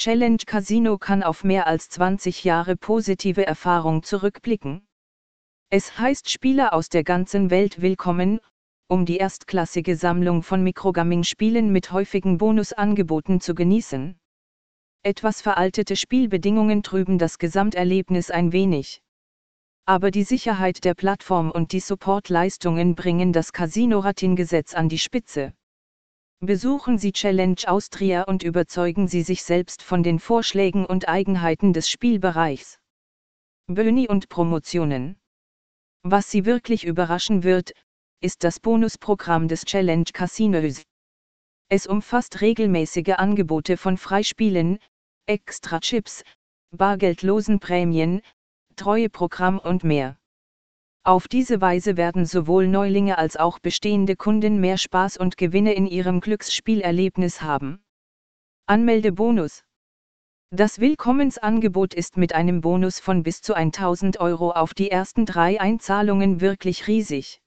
Challenge Casino kann auf mehr als 20 Jahre positive Erfahrung zurückblicken. Es heißt Spieler aus der ganzen Welt willkommen, um die erstklassige Sammlung von Mikrogaming-Spielen mit häufigen Bonusangeboten zu genießen. Etwas veraltete Spielbedingungen trüben das Gesamterlebnis ein wenig. Aber die Sicherheit der Plattform und die Supportleistungen bringen das Casino-Rating-Gesetz an die Spitze. Besuchen Sie Challenge Austria und überzeugen Sie sich selbst von den Vorschlägen und Eigenheiten des Spielbereichs. Böni und Promotionen. Was Sie wirklich überraschen wird, ist das Bonusprogramm des Challenge Casinos. Es umfasst regelmäßige Angebote von Freispielen, Extra-Chips, bargeldlosen Prämien, Treueprogramm und mehr. Auf diese Weise werden sowohl Neulinge als auch bestehende Kunden mehr Spaß und Gewinne in ihrem Glücksspielerlebnis haben. Anmeldebonus. Das Willkommensangebot ist mit einem Bonus von bis zu 1000 Euro auf die ersten drei Einzahlungen wirklich riesig.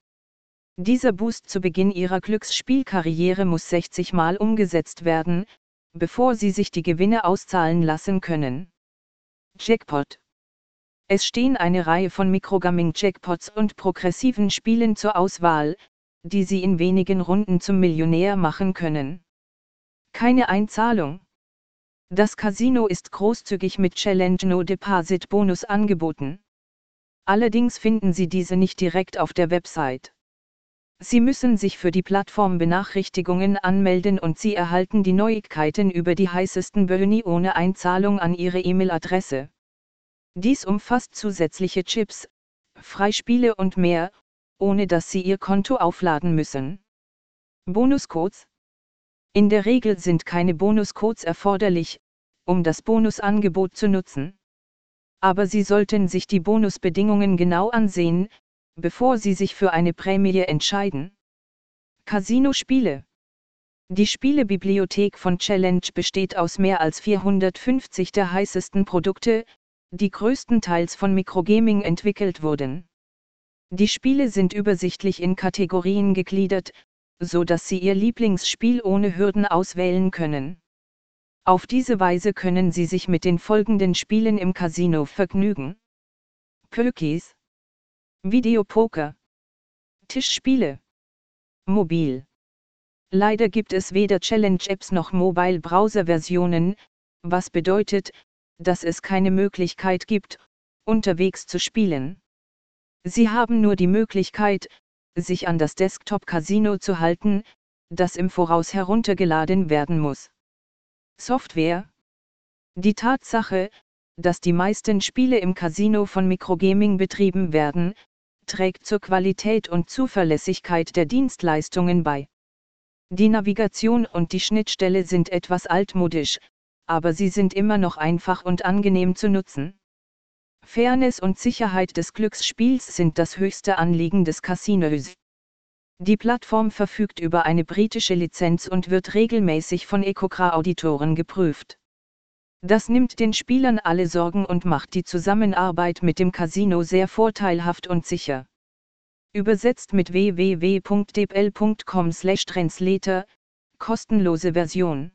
Dieser Boost zu Beginn Ihrer Glücksspielkarriere muss 60 Mal umgesetzt werden, bevor Sie sich die Gewinne auszahlen lassen können. Jackpot es stehen eine Reihe von Mikrogaming-Jackpots und progressiven Spielen zur Auswahl, die Sie in wenigen Runden zum Millionär machen können. Keine Einzahlung. Das Casino ist großzügig mit Challenge No Deposit Bonus angeboten. Allerdings finden Sie diese nicht direkt auf der Website. Sie müssen sich für die Plattform-Benachrichtigungen anmelden und Sie erhalten die Neuigkeiten über die heißesten Böni ohne Einzahlung an Ihre E-Mail-Adresse. Dies umfasst zusätzliche Chips, Freispiele und mehr, ohne dass Sie Ihr Konto aufladen müssen. Bonuscodes In der Regel sind keine Bonuscodes erforderlich, um das Bonusangebot zu nutzen. Aber Sie sollten sich die Bonusbedingungen genau ansehen, bevor Sie sich für eine Prämie entscheiden. Casino-Spiele Die Spielebibliothek von Challenge besteht aus mehr als 450 der heißesten Produkte, die größtenteils von Microgaming entwickelt wurden. Die Spiele sind übersichtlich in Kategorien gegliedert, so dass Sie Ihr Lieblingsspiel ohne Hürden auswählen können. Auf diese Weise können Sie sich mit den folgenden Spielen im Casino vergnügen. Pökis Videopoker Tischspiele Mobil Leider gibt es weder Challenge-Apps noch Mobile-Browser-Versionen, was bedeutet, dass es keine Möglichkeit gibt, unterwegs zu spielen. Sie haben nur die Möglichkeit, sich an das Desktop-Casino zu halten, das im Voraus heruntergeladen werden muss. Software Die Tatsache, dass die meisten Spiele im Casino von Microgaming betrieben werden, trägt zur Qualität und Zuverlässigkeit der Dienstleistungen bei. Die Navigation und die Schnittstelle sind etwas altmodisch, aber sie sind immer noch einfach und angenehm zu nutzen. Fairness und Sicherheit des Glücksspiels sind das höchste Anliegen des Casinos. Die Plattform verfügt über eine britische Lizenz und wird regelmäßig von Ecocra-Auditoren geprüft. Das nimmt den Spielern alle Sorgen und macht die Zusammenarbeit mit dem Casino sehr vorteilhaft und sicher. Übersetzt mit www.debl.com/translator, kostenlose Version